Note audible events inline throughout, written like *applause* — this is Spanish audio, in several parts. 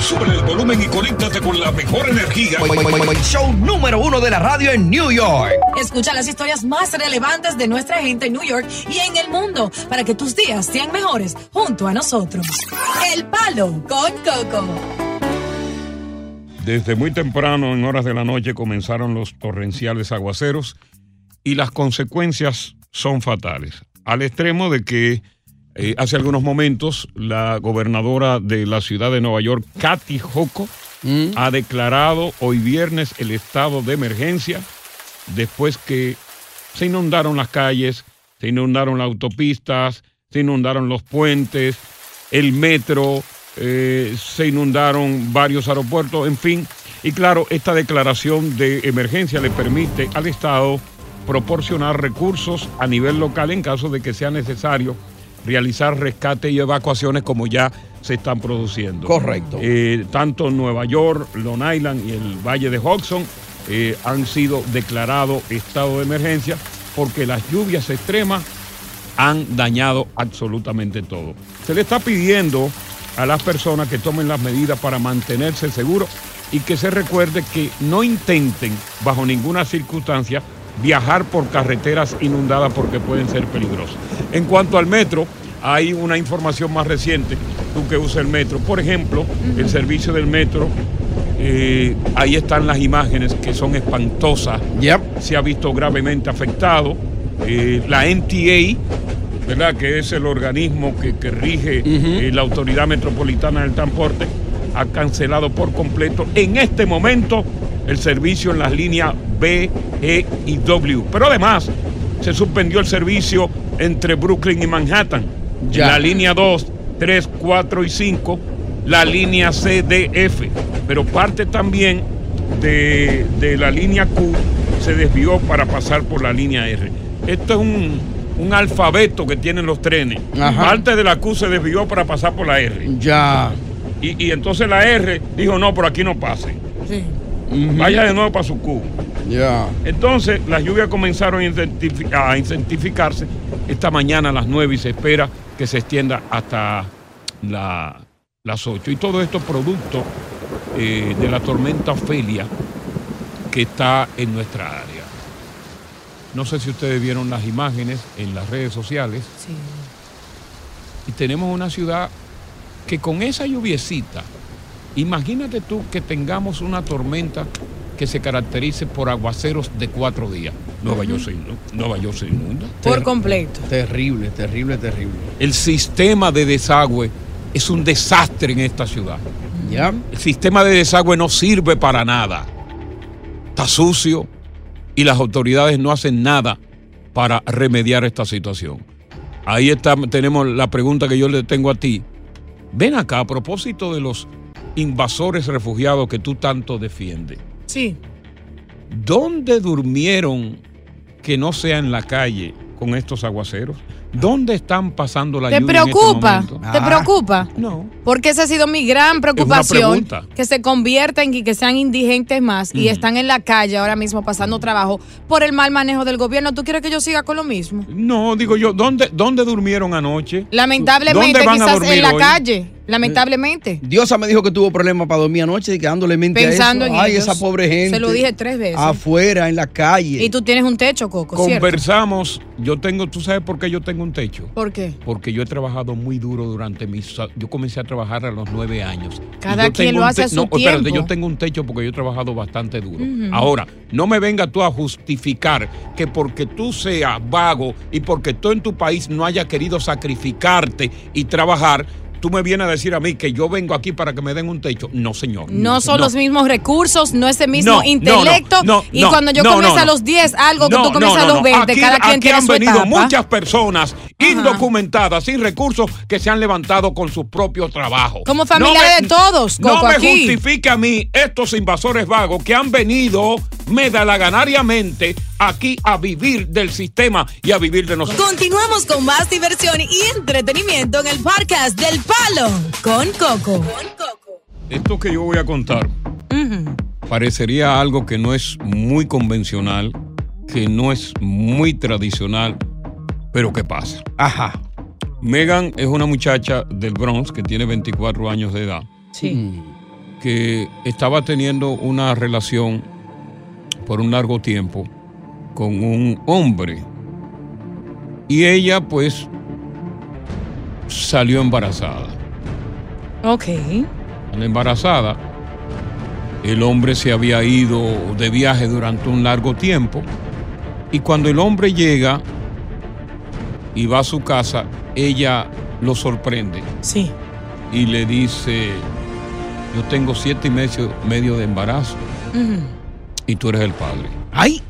Sube el volumen y conéctate con la mejor energía. Show número uno de la radio en New York. Escucha las historias más relevantes de nuestra gente en New York y en el mundo para que tus días sean mejores junto a nosotros. El Palo con Coco. Desde muy temprano, en horas de la noche, comenzaron los torrenciales aguaceros y las consecuencias son fatales. Al extremo de que eh, hace algunos momentos la gobernadora de la ciudad de Nueva York, Kathy Hoco, ha declarado hoy viernes el estado de emergencia después que se inundaron las calles, se inundaron las autopistas, se inundaron los puentes, el metro, eh, se inundaron varios aeropuertos, en fin. Y claro, esta declaración de emergencia le permite al Estado proporcionar recursos a nivel local en caso de que sea necesario realizar rescate y evacuaciones como ya se están produciendo. Correcto. Eh, tanto Nueva York, Long Island y el Valle de Hudson eh, han sido declarados estado de emergencia porque las lluvias extremas han dañado absolutamente todo. Se le está pidiendo a las personas que tomen las medidas para mantenerse seguros y que se recuerde que no intenten bajo ninguna circunstancia viajar por carreteras inundadas porque pueden ser peligrosas. En cuanto al metro, hay una información más reciente, tú que usas el metro. Por ejemplo, el servicio del metro, eh, ahí están las imágenes que son espantosas. Se ha visto gravemente afectado. Eh, la NTA, ¿verdad? que es el organismo que, que rige eh, la Autoridad Metropolitana del Transporte, ha cancelado por completo en este momento el servicio en las líneas B, E y W. Pero además se suspendió el servicio entre Brooklyn y Manhattan. Ya. La línea 2, 3, 4 y 5, la línea C, D, F. Pero parte también de, de la línea Q se desvió para pasar por la línea R. Esto es un, un alfabeto que tienen los trenes. Ajá. Parte de la Q se desvió para pasar por la R. Ya. Y, y entonces la R dijo, no, por aquí no pase. Vaya de nuevo para su Q. Ya. Entonces, las lluvias comenzaron a intensificarse esta mañana a las 9 y se espera que se extienda hasta la- las 8. Y todo esto producto eh, de la tormenta Ofelia que está en nuestra área. No sé si ustedes vieron las imágenes en las redes sociales. Y tenemos una ciudad que con esa lluviecita, imagínate tú que tengamos una tormenta que se caracterice por aguaceros de cuatro días. Nueva, York, se inunda, Nueva York se inunda. Por completo. Terrible, terrible, terrible. El sistema de desagüe es un desastre en esta ciudad. ¿Ya? El sistema de desagüe no sirve para nada. Está sucio y las autoridades no hacen nada para remediar esta situación. Ahí está, tenemos la pregunta que yo le tengo a ti. Ven acá, a propósito de los invasores refugiados que tú tanto defiendes. Sí. ¿Dónde durmieron que no sea en la calle con estos aguaceros? ¿Dónde están pasando la ¿Te lluvia en este preocupa? momento? ¿Te preocupa? No. Porque esa ha sido mi gran preocupación. pregunta. Que se conviertan y que sean indigentes más y están en la calle ahora mismo pasando trabajo por el mal manejo del gobierno. ¿Tú quieres que yo siga con lo mismo? No, digo yo, ¿dónde, dónde durmieron anoche? Lamentablemente, ¿Dónde van a quizás dormir en la hoy? calle. Lamentablemente. Diosa me dijo que tuvo problemas para dormir anoche y quedándole mente Pensando a en eso. Ay, ellos. esa pobre gente. Se lo dije tres veces. Afuera, en la calle. Y tú tienes un techo, Coco, ¿cierto? Conversamos, yo tengo, ¿tú sabes por qué yo tengo un techo? ¿Por qué? Porque yo he trabajado muy duro durante mis... Yo comencé a trabajar a los nueve años. Cada quien lo hace a su no, espérate, tiempo. yo tengo un techo porque yo he trabajado bastante duro. Ahora, no me venga tú a justificar que porque tú seas vago y porque tú en tu país no hayas querido sacrificarte y trabajar, tú me vienes a decir a mí que yo vengo aquí para que me den un techo. No, señor. No son los mismos recursos, no es el mismo No, no, intelecto. no, no, y no, cuando yo no, comienzo no, a no. los 10, algo que No, tú comienzas no, a no, los no. 20, Aquí- cada quien aquí tiene han su venido etapa. muchas personas indocumentadas, sin recursos, que se han levantado con sus propios trabajos. Como familiares de todos, No me aquí. justifique a mí estos invasores vagos que han venido medalaganariamente aquí a vivir del sistema y a vivir de nosotros. Continuamos con más diversión y entretenimiento en el podcast del Palo con Coco. Esto que yo voy a contar parecería algo que no es muy convencional, que no es muy tradicional, pero ¿qué pasa? Ajá. Megan es una muchacha del Bronx que tiene 24 años de edad, Sí. que estaba teniendo una relación por un largo tiempo con un hombre. Y ella pues salió embarazada. Ok. Al embarazada, el hombre se había ido de viaje durante un largo tiempo y cuando el hombre llega y va a su casa, ella lo sorprende. Sí. Y le dice, yo tengo siete y medio, medio de embarazo y tú eres el padre. ¡Ay!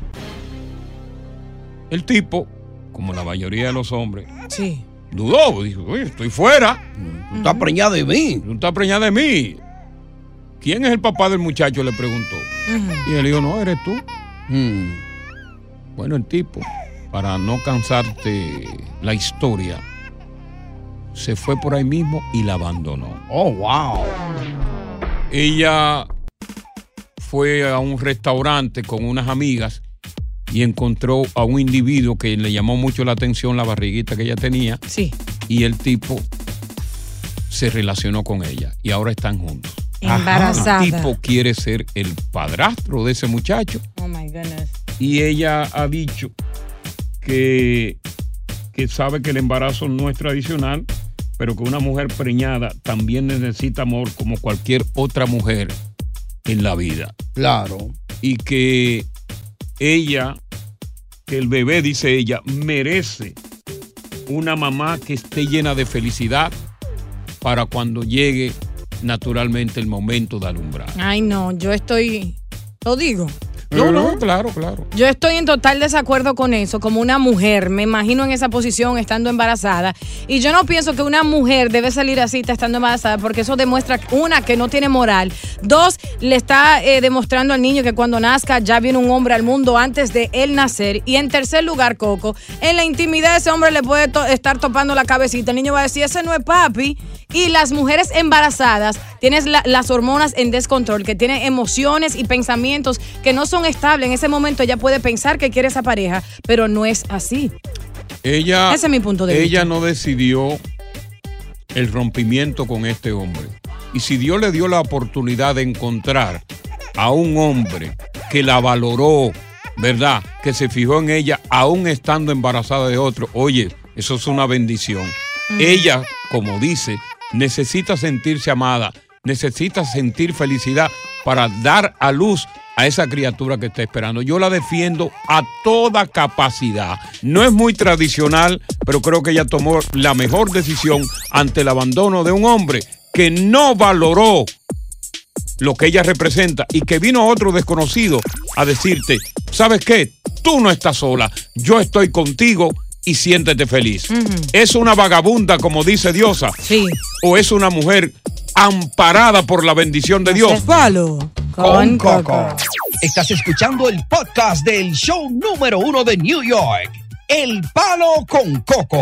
El tipo, como la mayoría de los hombres, Sí. dudó, dijo, oye, estoy fuera. Tú estás preñada de mí. Tú estás preñada de mí. ¿Quién es el papá del muchacho? Le preguntó. Y él dijo, no, eres tú. Mm. Bueno, el tipo, para no cansarte la historia, se fue por ahí mismo y la abandonó. Oh, wow. Ella fue a un restaurante con unas amigas y encontró a un individuo que le llamó mucho la atención la barriguita que ella tenía. Sí. Y el tipo se relacionó con ella y ahora están juntos. Embarazada. El tipo quiere ser el padrastro de ese muchacho Oh my goodness. y ella ha dicho que, que sabe que el embarazo no es tradicional, pero que una mujer preñada también necesita amor como cualquier otra mujer en la vida. Claro. Y que ella, que el bebé, dice ella, merece una mamá que esté llena de felicidad para cuando llegue naturalmente el momento de alumbrar. Ay, no, yo estoy. Lo digo. No, no, claro, claro. Yo estoy en total desacuerdo con eso, como una mujer, me imagino en esa posición estando embarazada, y yo no pienso que una mujer debe salir así estando embarazada, porque eso demuestra, una, que no tiene moral, dos, le está eh, demostrando al niño que cuando nazca ya viene un hombre al mundo antes de él nacer, y en tercer lugar, Coco, en la intimidad ese hombre le puede to- estar topando la cabecita, el niño va a decir, ese no es papi, y las mujeres embarazadas tienes la- las hormonas en descontrol, que tienen emociones y pensamientos que no son estables. En ese momento ella puede pensar que quiere esa pareja, pero no es así. Ella, Ese es mi punto de ella vista. no decidió el rompimiento con este hombre. Y si Dios le dio la oportunidad de encontrar a un hombre que la valoró, ¿verdad? Que se fijó en ella aún estando embarazada de otro, oye, eso es una bendición. Ella, como dice, necesita sentirse amada, necesita sentir felicidad para dar a luz a esa criatura que está esperando. Yo la defiendo a toda capacidad. No es muy tradicional, pero creo que ella tomó la mejor decisión ante el abandono de un hombre que no valoró lo que ella representa y que vino otro desconocido a decirte, ¿sabes qué? Tú no estás sola, yo estoy contigo y siéntete feliz. ¿Es una vagabunda, como dice Diosa? Sí. ¿O es una mujer amparada por la bendición de Dios? Palo Con Coco. Estás escuchando el podcast del show número uno de New York. El Palo con Coco.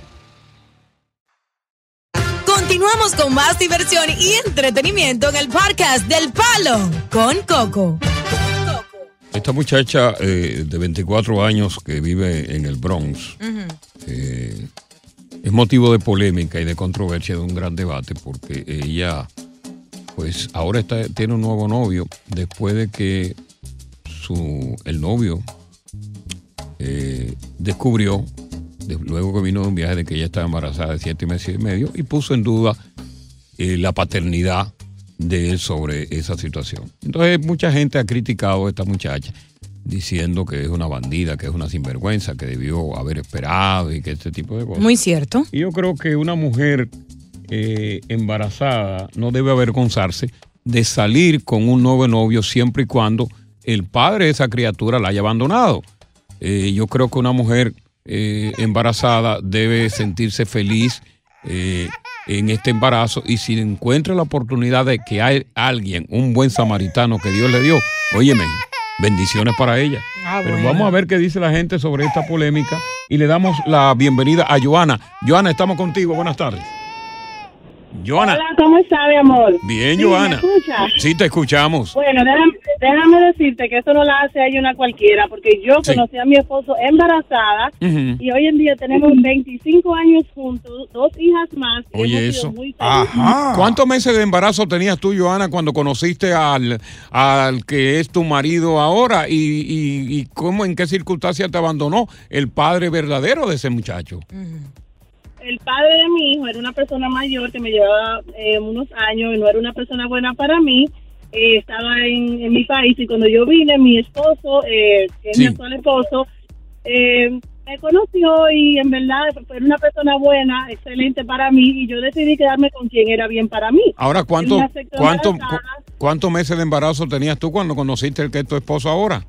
Continuamos con más diversión y entretenimiento en el podcast del Palo con Coco. Esta muchacha eh, de 24 años que vive en el Bronx eh, es motivo de polémica y de controversia, de un gran debate, porque ella, pues ahora está, tiene un nuevo novio después de que su, el novio eh, descubrió, de- luego que vino de un viaje, de que ella estaba embarazada de siete meses y medio y puso en duda eh, la paternidad de él sobre esa situación. Entonces mucha gente ha criticado a esta muchacha diciendo que es una bandida, que es una sinvergüenza, que debió haber esperado y que este tipo de cosas. Muy cierto. Y yo creo que una mujer eh, embarazada no debe avergonzarse de salir con un nuevo novio siempre y cuando el padre de esa criatura la haya abandonado. Eh, yo creo que una mujer eh, embarazada debe sentirse feliz eh, en este embarazo y si encuentra la oportunidad de que hay alguien, un buen samaritano que Dios le dio, óyeme, bendiciones para ella. Pero vamos a ver qué dice la gente sobre esta polémica y le damos la bienvenida a Joana. Joana, estamos contigo. Buenas tardes. Joana. Hola, ¿cómo está, mi amor? Bien, Sí, Joana. ¿Me escucha? Sí, te escuchamos. Bueno, déjame, déjame decirte que eso no la hace a ella una cualquiera, porque yo Sí. conocí a mi esposo embarazada y hoy en día tenemos 25 años juntos, dos hijas más. y Oye, hemos sido eso. muy felices. ¿Cuántos meses de embarazo tenías tú, Joana, cuando conociste al, al que es tu marido ahora? ¿Y, y, y cómo, en qué circunstancias te abandonó el padre verdadero de ese muchacho? El padre de mi hijo era una persona mayor que me llevaba eh, unos años y no era una persona buena para mí. Eh, estaba en, en mi país y cuando yo vine, mi esposo, eh, que es mi actual esposo, eh, me conoció y en verdad fue una persona buena, excelente para mí y yo decidí quedarme con quien era bien para mí. Ahora, ¿cuánto, cuánto, cu- ¿cuántos meses de embarazo tenías tú cuando conociste el que es tu esposo ahora?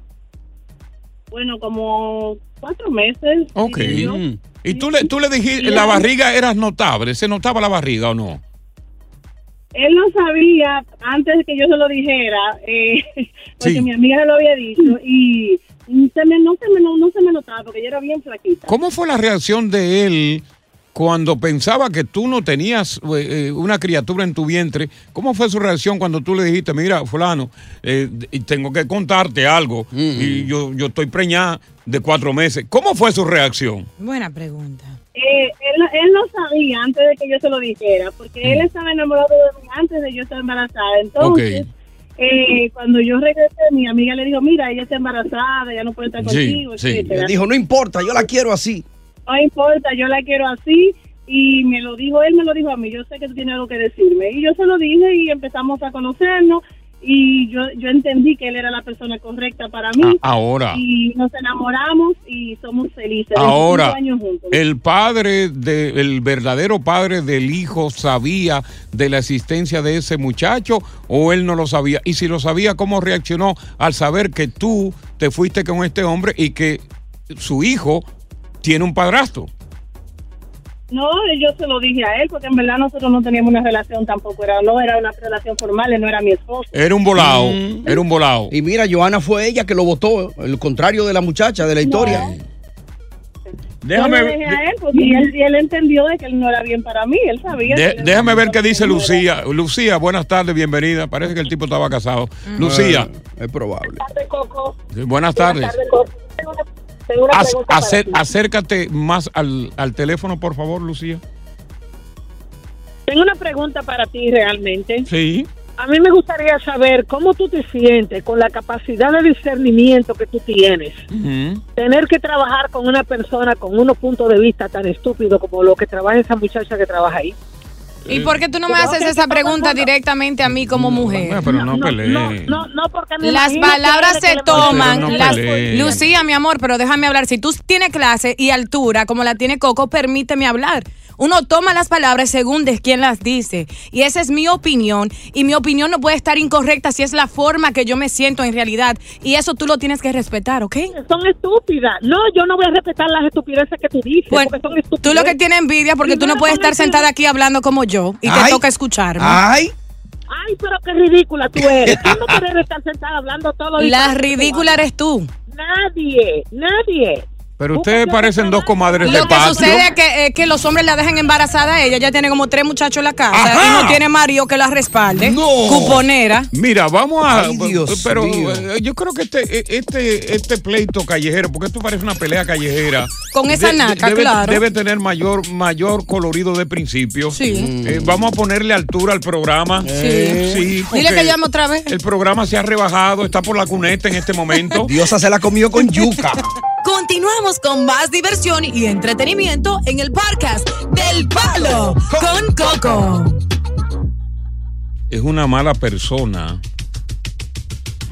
Bueno, como cuatro meses. Ok. ¿Y tú le, tú le dijiste, la barriga eras notable? ¿Se notaba la barriga o no? Él no sabía antes de que yo se lo dijera, eh, *laughs* porque Sí. mi amiga se lo había dicho y se me, no, se me, no, no se me notaba porque yo era bien flaquita. ¿Cómo fue la reacción de él cuando pensaba que tú no tenías eh, eh, una criatura en tu vientre? ¿Cómo fue su reacción cuando tú le dijiste, mira, fulano, eh, y tengo que contarte algo y yo, yo estoy preñada de cuatro meses? ¿Cómo fue su reacción? Buena pregunta. Eh, él, él no sabía antes de que yo se lo dijera, porque él Mm. estaba enamorado de mí antes de yo estar embarazada. Entonces, eh, cuando yo regresé, mi amiga le dijo, mira, ella está embarazada, ya no puede estar contigo, etcétera. Él dijo, no importa, yo la quiero así. No importa, yo la quiero así. Y me lo dijo, él me lo dijo a mí, yo sé que tú tienes algo que decirme. Y yo se lo dije y empezamos a conocernos y yo, yo entendí que él era la persona correcta para mí. Ah, ahora. Y nos enamoramos y somos felices. 25 Ahora, años juntos. el padre, de, el verdadero padre del hijo sabía de la existencia de ese muchacho o él no lo sabía. Y si lo sabía, ¿cómo reaccionó al saber que tú te fuiste con este hombre y que su hijo tiene un padrastro? No, yo se lo dije a él porque en verdad nosotros no teníamos una relación tampoco, era no era una relación formal, él no era mi esposo. Era un volado, era un volado. Y mira, Joana fue ella que lo votó, el contrario de la muchacha de la historia. Déjame, yo dejé a él porque él, y él entendió de que él no era bien para mí, él sabía. de- que él- déjame ver qué dice Lucía. Lucía, buenas tardes, bienvenida. Parece que el tipo estaba casado. Lucía, Es probable. Coco. buenas tardes. Buenas tardes, Coco. Tengo una- tengo una Ac- pregunta para acer- ti. acércate más al, al teléfono, por favor, Lucía. Tengo una pregunta para ti realmente. Sí. A mí me gustaría saber cómo tú te sientes con la capacidad de discernimiento que tú tienes. Tener que trabajar con una persona con unos puntos de vista tan estúpidos como lo que trabaja esa muchacha que trabaja ahí. ¿Y por qué tú no me haces esa pregunta directamente a mí como mujer? pero no, pelee. No, no, porque me Las palabras que se toman. No las-. Lucía, mi amor, pero déjame hablar. Si tú tienes clase y altura, como la tiene Coco, permíteme hablar. Uno toma las palabras según de quién las dice. Y esa es mi opinión. Y mi opinión no puede estar incorrecta si es la forma que yo me siento en realidad. Y eso tú lo tienes que respetar, ¿ok? Son estúpidas. No, yo no voy a respetar las estupideces que tú dices. Bueno, porque son estupideces. tú lo que tienes envidia porque tú no puedes estar sentada aquí hablando como yo y te toca escucharme. Ay. Ay, pero qué ridícula tú eres. Tú no puedes estar sentada hablando todo La ridícula eres tú. Nadie, nadie. Pero ustedes parecen dos comadres de Lo que patio. sucede es que, es que los hombres la dejan embarazada a ella. Ella tiene como tres muchachos en la casa Ajá. y no tiene marido que la respalde. Cuponera. Mira, vamos a. Ay, Dios pero mío. eh, yo creo que este, este, este pleito callejero, porque esto parece una pelea callejera. Con esa naca, debe, claro. Debe tener mayor, mayor colorido de principio. Sí. Eh, vamos a ponerle altura al programa. Sí. Sí, Dile que llame otra vez. El programa se ha rebajado, está por la cuneta en este momento. *laughs* Diosa se la comió con yuca. *laughs* Continuamos con más diversión y entretenimiento en el podcast del Palo con Coco. es una mala persona,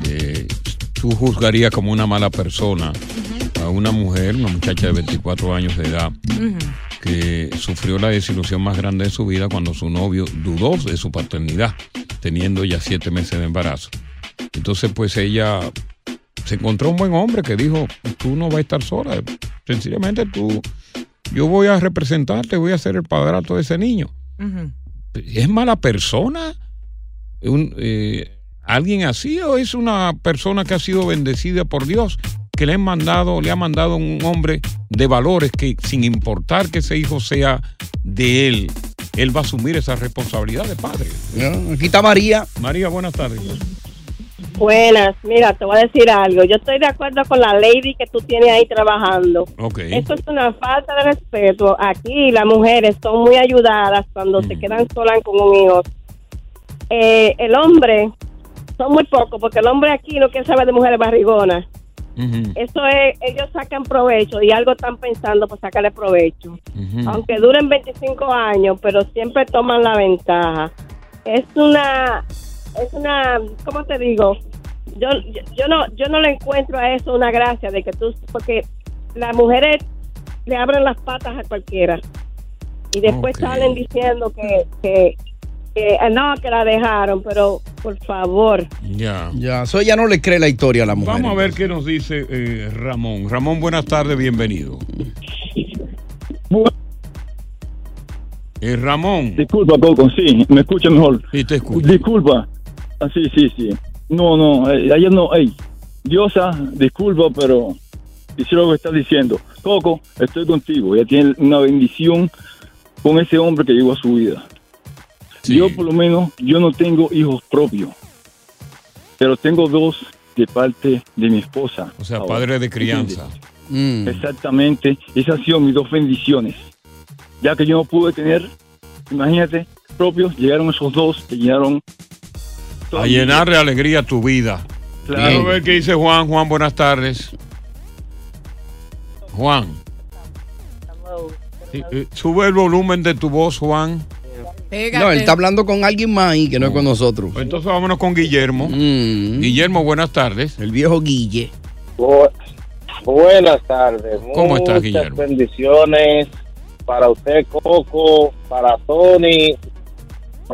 eh, tú juzgarías como una mala persona a una mujer, una muchacha de 24 años de edad, que sufrió la desilusión más grande de su vida cuando su novio dudó de su paternidad, teniendo ya siete meses de embarazo. Entonces, pues ella se encontró un buen hombre que dijo, tú no vas a estar sola, sencillamente tú, yo voy a representarte, voy a ser el padrato de ese niño. ¿Es mala persona? un, eh, alguien así o es una persona que ha sido bendecida por Dios que le han mandado le ha mandado un hombre de valores que sin importar que ese hijo sea de él él va a asumir esa responsabilidad de padre aquí está María María buenas tardes Buenas, mira, te voy a decir algo. Yo estoy de acuerdo con la lady que tú tienes ahí trabajando. Ok. Esto es una falta de respeto. Aquí las mujeres son muy ayudadas cuando se quedan solas con un hijo. Eh, el hombre son muy pocos porque el hombre aquí no quiere saber de mujeres barrigonas. Eso es, ellos sacan provecho y algo están pensando por sacarle provecho. Aunque duren 25 años, pero siempre toman la ventaja. Es una, es una, ¿cómo te digo? Yo, yo, yo no, yo no le encuentro a eso una gracia de que tú, porque las mujeres le abren las patas a cualquiera y después salen diciendo que, que, que, ah, no, que la dejaron, pero por favor. ya Ya, eso ella no le cree la historia a la mujer. vamos a ver qué nos dice eh, Ramón Ramón buenas tardes bienvenido Eh, Ramón Disculpa, Coco, sí, me escucha mejor. Sí, te escucho. Disculpa. Ah, sí, sí, sí. No, no, eh, ayer no, ey, Diosa, disculpa, pero quisiera lo que estás diciendo. Coco, estoy contigo. Ella tiene una bendición con ese hombre que llegó a su vida. Yo, por lo menos, yo no tengo hijos propios, pero tengo dos de parte de mi esposa. o sea Ahora, padre de crianza ¿entiendes? Exactamente, esas han sido mis dos bendiciones. Ya que yo no pude tener, imagínate, propios, llegaron esos dos que llenaron a llenar de alegría tu vida. Claro. Quiero ver qué dice Juan. Juan, buenas tardes. Juan. Sí, eh, Sube el volumen de tu voz, Juan. No, él está hablando con alguien más ahí que no es con nosotros. Pues Entonces vámonos con Guillermo. Guillermo, buenas tardes. El viejo Guille. Bu- Buenas tardes. ¿Cómo estás, Muchas Guillermo? bendiciones para usted, Coco, para Tony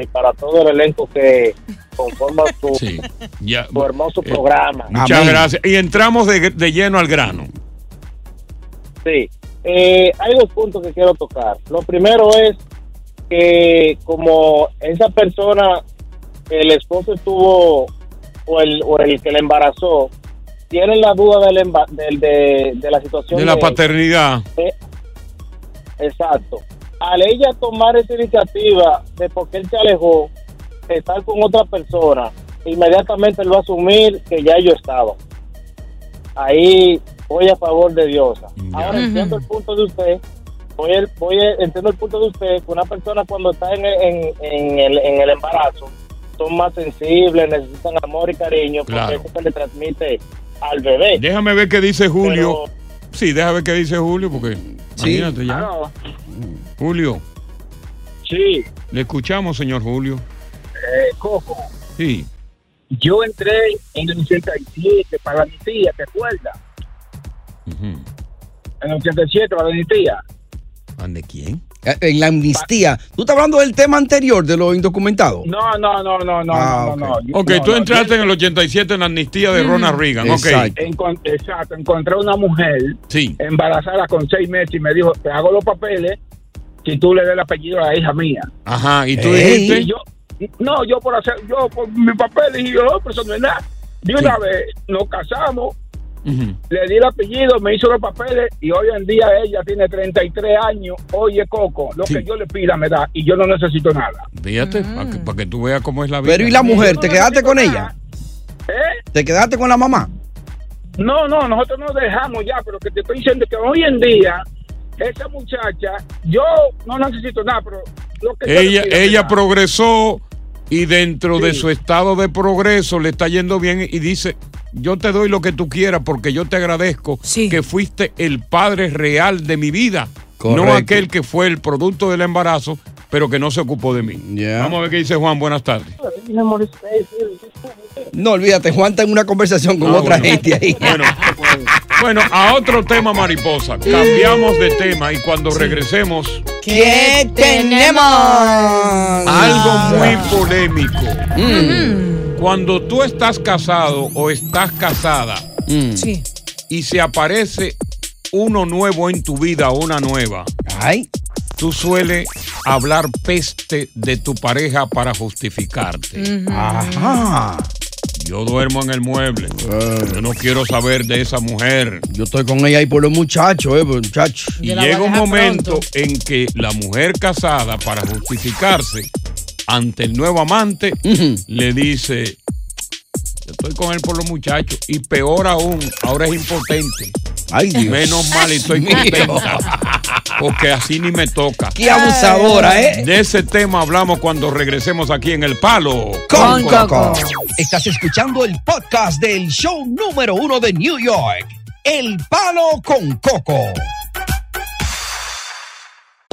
y para todo el elenco que conforma su, Ya, su hermoso eh, programa. Muchas gracias. Y entramos de, de lleno al grano. Sí. Eh, hay dos puntos que quiero tocar. Lo primero es que como esa persona, el esposo estuvo, o el, o el que le embarazó, tienen la duda del del- de, de la situación De la de- paternidad. Eh, exacto. Al ella tomar esa iniciativa de por qué él se alejó, de estar con otra persona, inmediatamente él va a asumir que ya yo estaba. Ahí voy a favor de Diosa. Ahora entiendo el punto de usted. Voy, el- voy a- entiendo el punto de usted que una persona cuando está en, en, en el, en el embarazo son más sensibles, necesitan amor y cariño, porque Claro. eso se le transmite al bebé. Déjame ver qué dice Julio. Sí, déjame ver qué dice Julio, porque imagínate ya. Aló. Julio, Sí, le escuchamos, señor Julio. Eh, Coco, Sí. yo entré en el 87 para mi tía, ¿te acuerdas? En el 87 para mi tía. ¿De quién? Eh, En la amnistía. ¿Tú estás hablando del tema anterior de los indocumentados? No, no, no, no, no, Ah, no, no, no. Ok, No, tú no, entraste en el 87 en la amnistía de Ronald Reagan. Exacto. Encon- exacto, encontré una mujer Sí. embarazada con seis meses y me dijo, te hago los papeles si tú le des el apellido a la hija mía. Ajá, ¿y tú Ey. dijiste? Y yo, no, yo por hacer, yo por mi papel dije, yo, no, pero eso no es nada. De una vez nos casamos, le di el apellido, me hizo los papeles y hoy en día ella tiene 33 años. Oye, Coco, lo que yo le pida me da y yo no necesito nada. Fíjate, para que, pa' que tú veas cómo es la vida. Pero ¿y la mujer? ¿Te quedaste con ella? ¿Eh? ¿Te quedaste con la mamá? No, no, nosotros nos dejamos ya, pero que te estoy diciendo que hoy en día, esa muchacha, yo no necesito nada, pero lo que Ella, ella progresó y dentro de su estado de progreso le está yendo bien y dice, yo te doy lo que tú quieras porque yo te agradezco que fuiste el padre real de mi vida, no aquel que fue el producto del embarazo, pero que no se ocupó de mí. Vamos a ver qué dice Juan, buenas tardes. No, olvídate, Juan está en una conversación con Ah, otra bueno. gente ahí. Bueno, *laughs* bueno, a otro tema, mariposa. Cambiamos de tema y cuando regresemos, ¿Qué tenemos? algo muy polémico. Cuando tú estás casado o estás casada Sí. y se aparece uno nuevo en tu vida o una nueva, tú sueles hablar peste de tu pareja para justificarte. Ajá. Yo duermo en el mueble. Yo no quiero saber de esa mujer. Yo estoy con ella ahí por los muchachos, eh, muchachos. Y llega un momento en que la mujer casada, para justificarse ante el nuevo amante, le dice, yo estoy con él por los muchachos. Y peor aún, ahora es impotente. Ay, Dios. Menos mal y estoy contenta. Porque así ni me toca. Qué abusadora, ¿eh? De ese tema hablamos cuando regresemos aquí en El Palo. Con Coco. Estás escuchando el podcast del show número uno de New York. El Palo con Coco.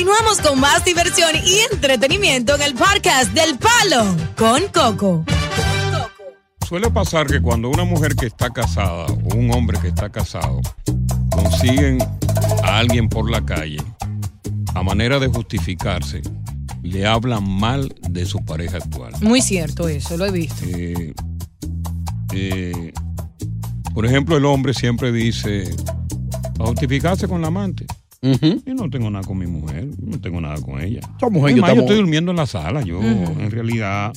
Continuamos con más diversión y entretenimiento en el podcast del Palo con Coco. Suele pasar que cuando una mujer que está casada o un hombre que está casado consiguen a alguien por la calle, a manera de justificarse, le hablan mal de su pareja actual. Muy cierto eso, lo he visto. Eh, eh, por ejemplo, el hombre siempre dice, a justificarse con la amante. Yo no tengo nada con mi mujer, no tengo nada con ella. Esa mujer, Es yo más, yo estamos- estoy durmiendo en la sala, yo en realidad,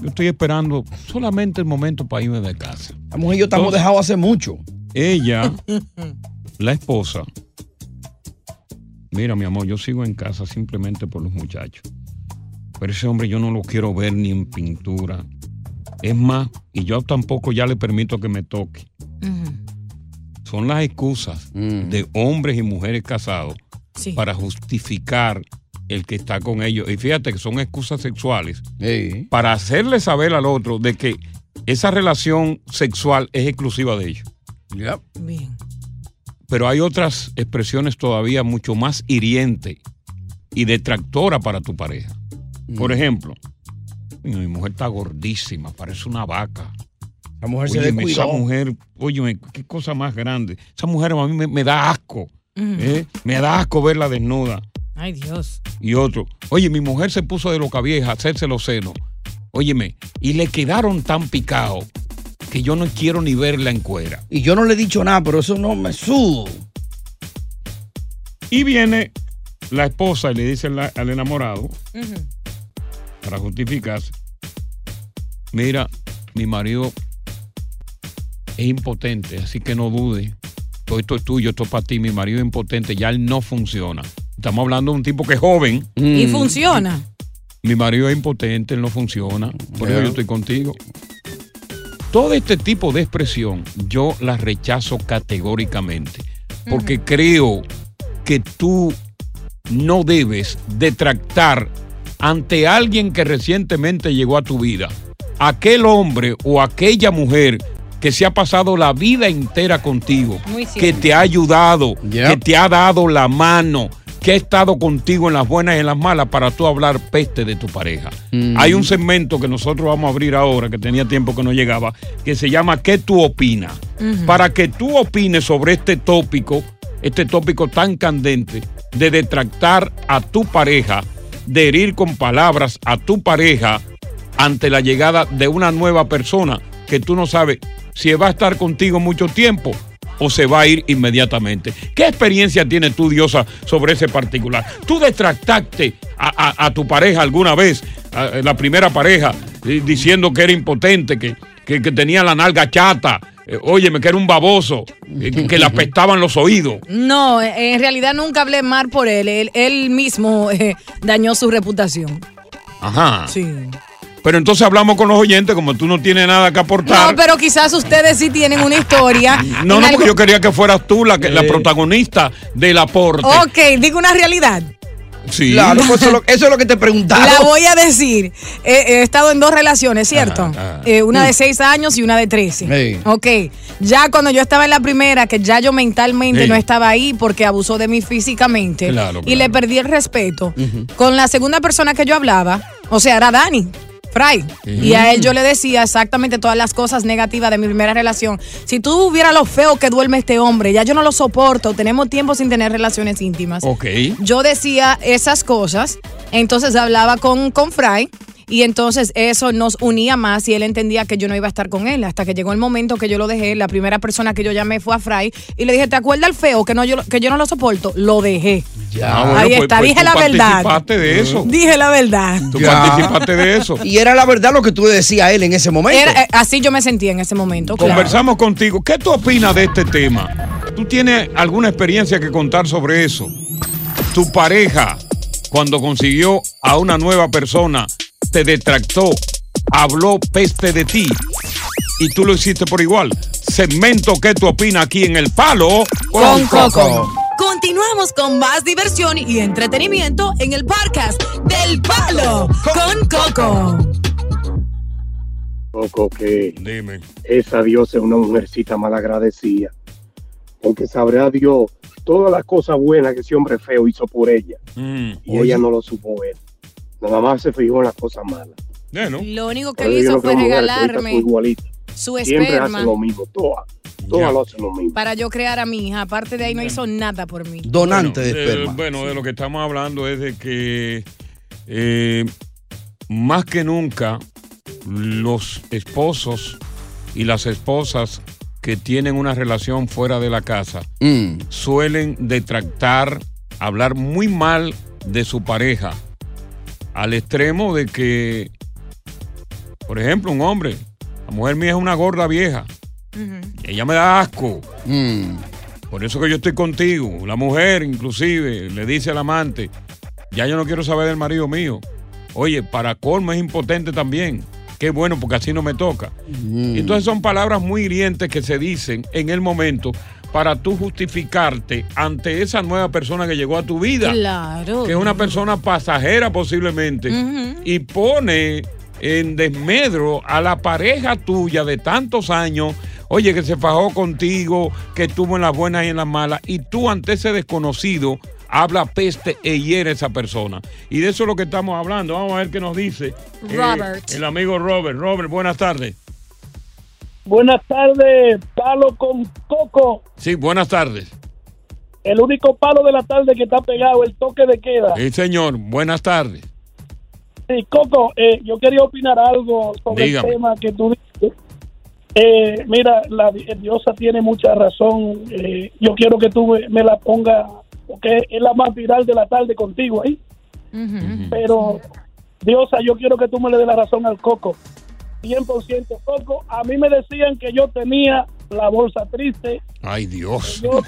yo estoy esperando solamente el momento para irme de casa. La mujer y yo estamos dejados hace mucho. Ella, *laughs* la esposa, mira mi amor, yo sigo en casa simplemente por los muchachos. Pero ese hombre yo no lo quiero ver ni en pintura. Es más, y yo tampoco ya le permito que me toque. Son las excusas de hombres y mujeres casados Sí. para justificar el que está con ellos. Y fíjate que son excusas sexuales para hacerle saber al otro de que esa relación sexual es exclusiva de ellos. Bien. Pero hay otras expresiones todavía mucho más hirientes y detractora para tu pareja. Por ejemplo, "Coño, mi mujer está gordísima, parece una vaca. La mujer se Óyeme, descuidó. Esa mujer, oye, qué cosa más grande. Esa mujer a mí me, me da asco. ¿eh? Me da asco verla desnuda. Ay, Dios. Y otro, oye, mi mujer se puso de loca vieja a hacerse los senos. Óyeme, y le quedaron tan picados que yo no quiero ni verla en cuera. Y yo no le he dicho nada, pero eso no me sudo. Y viene la esposa y le dice la- al enamorado, para justificarse, mira, mi marido es impotente, así que no dude. Todo esto es tuyo, esto es para ti, mi marido es impotente, ya él no funciona. Estamos hablando de un tipo que es joven. Y funciona. Mi marido es impotente, él no funciona. Por eso yo estoy contigo. Todo este tipo de expresión yo la rechazo categóricamente. Porque creo que tú no debes detractar ante alguien que recientemente llegó a tu vida. Aquel hombre o aquella mujer que se ha pasado la vida entera contigo, que te ha ayudado, Yep. que te ha dado la mano, que ha estado contigo en las buenas y en las malas para tú hablar peste de tu pareja. Mm. Hay un segmento que nosotros vamos a abrir ahora, que tenía tiempo que no llegaba, que se llama ¿Qué tú opinas? Para que tú opines sobre este tópico, este tópico tan candente de detractar a tu pareja, de herir con palabras a tu pareja ante la llegada de una nueva persona que tú no sabes si va a estar contigo mucho tiempo o se va a ir inmediatamente. ¿Qué experiencia tienes tú, Diosa, sobre ese particular? ¿Tú detractaste a, a- a tu pareja alguna vez, a la primera pareja, eh, diciendo que era impotente, que, que- que tenía la nalga chata, eh, óyeme, que era un baboso, eh, que, que le *laughs* apestaban los oídos? No, eh, en realidad nunca hablé mal por él. Él, él mismo eh, dañó su reputación. Ajá. Sí. Pero entonces hablamos con los oyentes, como tú no tienes nada que aportar. No, pero quizás ustedes sí tienen una historia. *laughs* No, no, algo- porque yo quería que fueras tú la, que- la protagonista del aporte. Ok, digo una realidad. Sí. Claro, pues eso, es lo, eso es lo que te preguntaba. La voy a decir. Eh, he estado en dos relaciones, ¿cierto? Ajá. Eh, una Mm. de seis años y una de trece. Sí. Ok. Ya cuando yo estaba en la primera, que ya yo mentalmente no estaba ahí porque abusó de mí físicamente Claro, y le perdí el respeto. Con la segunda persona que yo hablaba, o sea, era Dani. Fry. Y a él yo le decía exactamente todas las cosas negativas de mi primera relación. Si tú hubieras lo feo que duerme este hombre, ya yo no lo soporto, tenemos tiempo sin tener relaciones íntimas Ok. yo decía esas cosas, entonces hablaba con, con Fry y entonces eso nos unía más y él entendía que yo no iba a estar con él hasta que llegó el momento que yo lo dejé. La primera persona que yo llamé fue a Fry y le dije, ¿te acuerdas el feo que, no, yo, que yo no lo soporto? Lo dejé. Ah, bueno, Ahí pues- está, pues dije tú la verdad. participaste de eso. Dije la verdad. Tú participaste de eso. Y era la verdad lo que tú decías a él en ese momento. Era- eh, así yo me sentía en ese momento. claro. Conversamos contigo. ¿Qué tú opinas de este tema? ¿Tú tienes alguna experiencia que contar sobre eso? Tu pareja, cuando consiguió a una nueva persona, te detractó, habló peste de ti y tú lo hiciste por igual. Segmento ¿Qué tú opinas aquí en El Palo Con Coco. Continuamos con más diversión y entretenimiento en el podcast del Palo con Coco. Coco, que Dime. esa diosa es una mujercita mal agradecida. Porque sabrá Dios todas las cosas buenas que ese hombre feo hizo por ella. Mm. Y ella no lo supo ver. Nada más se fijó en las cosas malas. Lo único que hizo fue regalarme su Siempre esperma hacen lo mismo, todas. Todas lo hacen lo mismo. para yo crear a mi hija. Aparte de ahí no hizo nada por mí. Donante de Bueno, eh, esperma. bueno, de lo que estamos hablando es de que eh, más que nunca los esposos y las esposas que tienen una relación fuera de la casa Mm. suelen detractar, hablar muy mal de su pareja, al extremo de que, por ejemplo, un hombre, la mujer mía es una gorda vieja, ella me da asco. Mm. Por eso que yo estoy contigo. La mujer, inclusive, le dice al amante, ya yo no quiero saber del marido mío. Oye, para colmo es impotente también. Qué bueno, porque así no me toca. Mm. Entonces son palabras muy hirientes que se dicen en el momento para tú justificarte ante esa nueva persona que llegó a tu vida. Claro. Que es una persona pasajera posiblemente. Y pone en desmedro a la pareja tuya de tantos años, oye, que se fajó contigo, que estuvo en las buenas y en las malas, y tú ante ese desconocido habla peste e hiere a esa persona. Y de eso es lo que estamos hablando. Vamos a ver qué nos dice eh, Robert. el amigo Robert. Robert, buenas tardes. Buenas tardes, palo con coco. Sí, buenas tardes. El único palo de la tarde que está pegado, el toque de queda. Sí, señor, buenas tardes. Sí, Coco, eh, yo quería opinar algo sobre Dígame. el tema que tú dices. Eh, mira, la di- diosa tiene mucha razón. Eh, yo quiero que tú me, me la pongas, porque es la más viral de la tarde contigo ahí. Pero, diosa, yo quiero que tú me le des la razón al Coco. 100% Coco. A mí me decían que yo tenía la bolsa triste, Ay, Dios. yo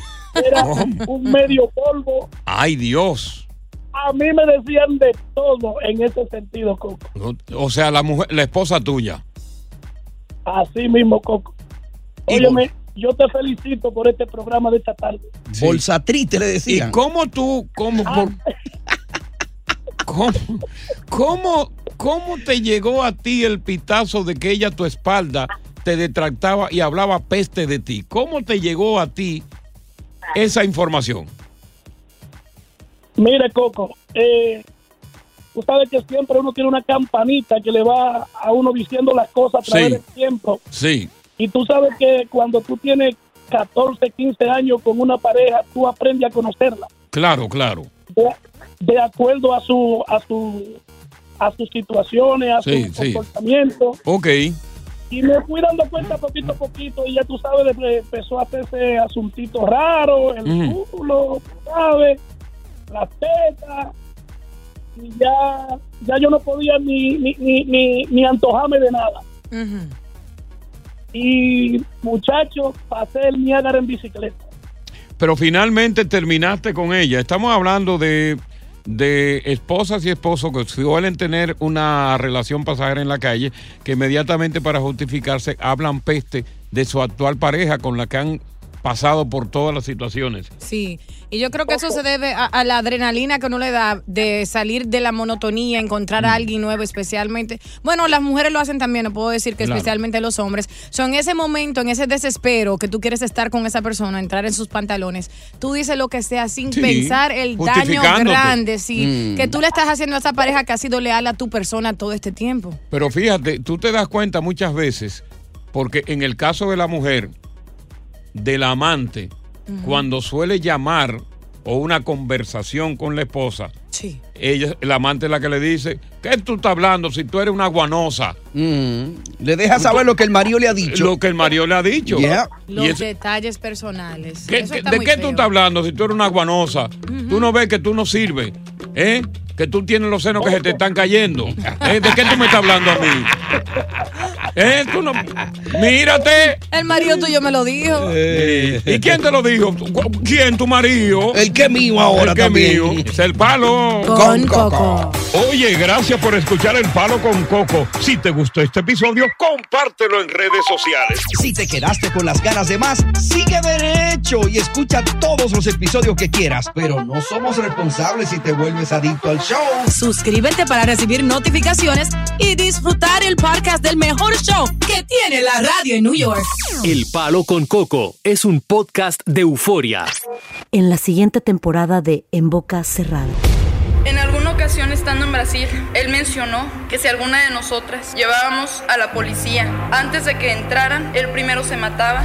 era *laughs* un medio polvo. Ay, Dios. A mí me decían de todo en ese sentido, Coco. O sea, la mujer, la esposa tuya. Así mismo, Coco. Óyeme, yo te felicito por este programa de esta tarde. Bolsa triste le decían. ¿Y cómo tú, cómo, por- cómo, cómo, cómo te llegó a ti el pitazo de que ella a tu espalda te detractaba y hablaba peste de ti? ¿Cómo te llegó a ti esa información? Mire, Coco, eh, tú sabes que siempre uno tiene una campanita que le va a uno diciendo las cosas a través Sí. del tiempo. Sí, Y tú sabes que cuando tú tienes 14, 15 años con una pareja, tú aprendes a conocerla claro, claro. de, de acuerdo a su a su a sus situaciones, a Sí, su sí. comportamiento. Ok. Y me fui dando cuenta poquito a poquito y ya tú sabes, empezó a hacerse asuntito raro, el Ujú. culo, ¿sabes? Las tetas. Y ya, ya yo no podía ni, ni, ni, ni, ni antojarme de nada. Y muchachos, pasé el Niágara en bicicleta. Pero finalmente terminaste con ella. Estamos hablando de, de esposas y esposos que suelen tener una relación pasajera en la calle, que inmediatamente para justificarse hablan peste de su actual pareja con la que han pasado por todas las situaciones. Sí, y yo creo que eso se debe a, a la adrenalina que uno le da de salir de la monotonía, encontrar Mm. a alguien nuevo, especialmente. Bueno, las mujeres lo hacen también, no puedo decir que Claro. especialmente los hombres. Son ese momento, en ese desespero que tú quieres estar con esa persona, entrar en sus pantalones. Tú dices lo que sea sin Sí, pensar el daño grande, sí, Mm. que tú le estás haciendo a esa pareja que ha sido leal a tu persona todo este tiempo. Pero fíjate, tú te das cuenta muchas veces, porque en el caso de la mujer, del amante, cuando suele llamar o una conversación con la esposa, Sí. ella, el amante es la que le dice, ¿qué tú estás hablando si tú eres una guanosa? Le deja saber lo que el marido le ha dicho. Lo que el marido le ha dicho. Yeah. Los Y es- detalles personales. ¿Qué- Eso qué- está ¿De muy qué feo. tú estás hablando si tú eres una guanosa? Tú no ves que tú no sirves, ¿eh? Que tú tienes los senos que se te están cayendo. *laughs* ¿Eh? ¿De qué tú me estás hablando a mí? ¿Eh? Tú no... Mírate. El marido tuyo me lo dijo. Eh, ¿Y quién te lo dijo? ¿Cu- ¿Quién? ¿Tu marido? El que es mío ahora el que también. Es mío. Es el palo. Con Coco. Oye, gracias por escuchar El Palo con Coco. Si te gustó este episodio, compártelo en redes sociales. Si te quedaste con las ganas de más, sigue derecho y escucha todos los episodios que quieras. Pero no somos responsables si te vuelves adicto al show. Suscríbete para recibir notificaciones y disfrutar el podcast del mejor show que tiene la radio en New York. El Palo con Coco es un podcast de euforia. En la siguiente temporada de En Boca Cerrada. En alguna ocasión estando en Brasil, él mencionó que si alguna de nosotras llevábamos a la policía antes de que entraran, él primero se mataba.